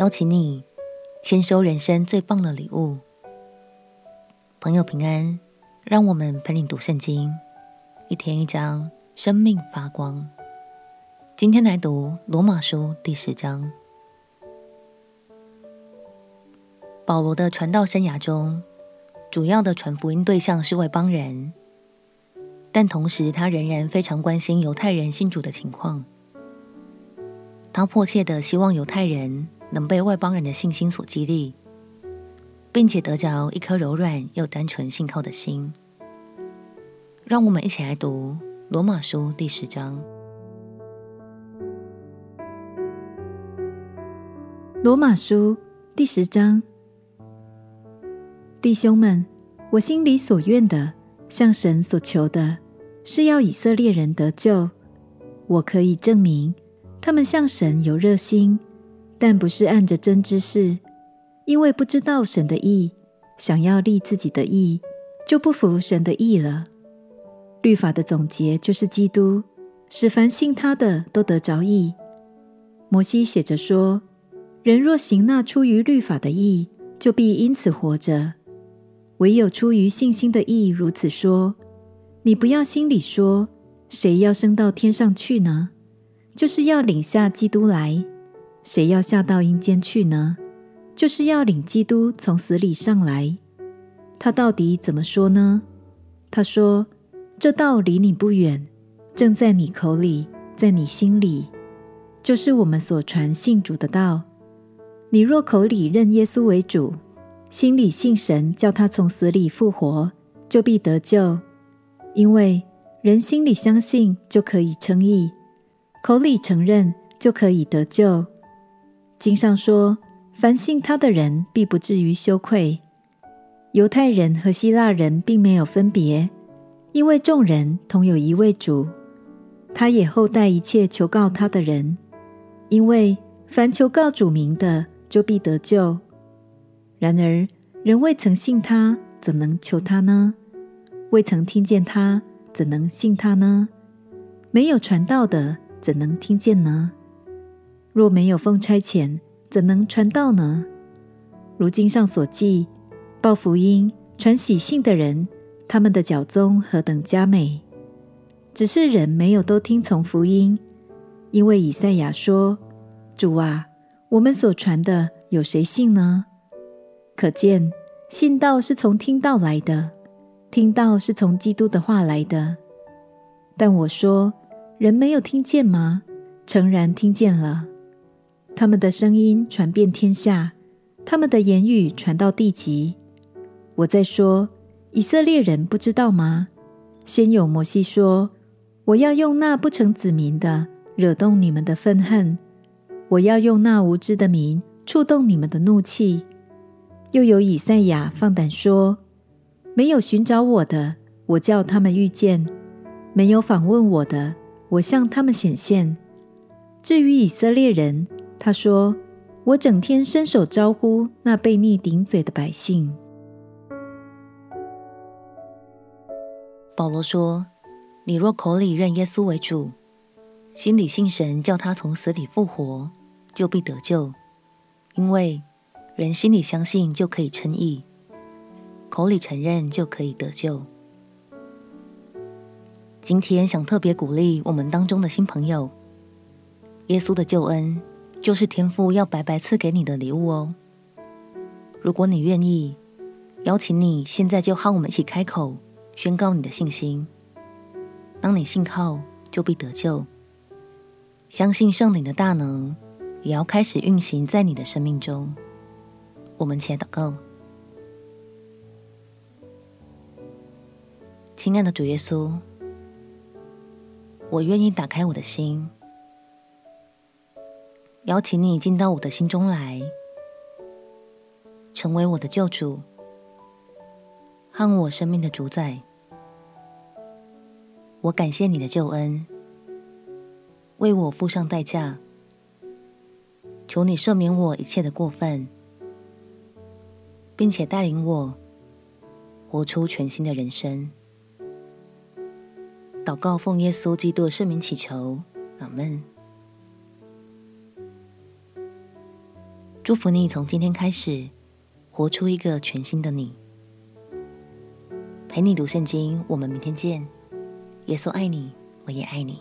邀请你签收人生最棒的礼物。朋友平安，让我们陪你读圣经，一天一章，生命发光。今天来读罗马书第十章。保罗的传道生涯中，主要的传福音对象是外邦人，但同时他仍然非常关心犹太人信主的情况。他迫切地希望犹太人能被外邦人的信心所激励，并且得着一颗柔软又单纯信靠的心。让我们一起来读罗马书第十章。罗马书第十章，弟兄们，我心里所愿的，向神所求的，是要以色列人得救。我可以证明。他们向神有热心，但不是按着真知识，因为不知道神的意，想要立自己的意，就不服神的意了。律法的总结就是基督，使凡信他的都得着义。摩西写着说：“人若行那出于律法的义，就必因此活着；唯有出于信心的义，如此说：你不要心里说，谁要升到天上去呢？”就是要领下基督来，谁要下到阴间去呢？就是要领基督从死里上来。他到底怎么说呢？他说：“这道离你不远，正在你口里，在你心里，就是我们所传信主的道。你若口里认耶稣为主，心里信神叫他从死里复活，就必得救。因为人心里相信，就可以称义。”口里承认就可以得救。经上说：“凡信他的人，必不至于羞愧。”犹太人和希腊人并没有分别，因为众人同有一位主。他也厚待一切求告他的人，因为凡求告主名的，就必得救。然而，人未曾信他，怎能求他呢？未曾听见他，怎能信他呢？没有传道的。怎能听见呢？若没有奉差遣，怎能传道呢？如经上所记，报福音、传喜信的人，他们的脚踪何等佳美！只是人没有都听从福音，因为以赛亚说：“主啊，我们所传的有谁信呢？”可见信道是从听道来的，听道是从基督的话来的。但我说。人没有听见吗？诚然听见了。他们的声音传遍天下，他们的言语传到地极。我在说，以色列人不知道吗？先有摩西说：“我要用那不成子民的惹动你们的愤恨，我要用那无知的民触动你们的怒气。”又有以赛亚放胆说：“没有寻找我的，我叫他们遇见；没有访问我的。”我向他们显现。至于以色列人，他说：“我整天伸手招呼那被逆顶嘴的百姓。”保罗说：“你若口里认耶稣为主，心里信神叫他从死里复活，就必得救。因为人心里相信就可以称义，口里承认就可以得救。”今天想特别鼓励我们当中的新朋友，耶稣的救恩就是天父要白白赐给你的礼物哦。如果你愿意，邀请你现在就和我们一起开口宣告你的信心。当你信靠，就必得救。相信圣灵的大能，也要开始运行在你的生命中。我们且祷告，亲爱的主耶稣。我愿意打开我的心，邀请你进到我的心中来，成为我的救主和我生命的主宰。我感谢你的救恩，为我付上代价。求你赦免我一切的过犯，并且带领我活出全新的人生。祷告，奉耶稣基督的圣名祈求，阿门。祝福你从今天开始活出一个全新的你。陪你读圣经，我们明天见。耶稣爱你，我也爱你。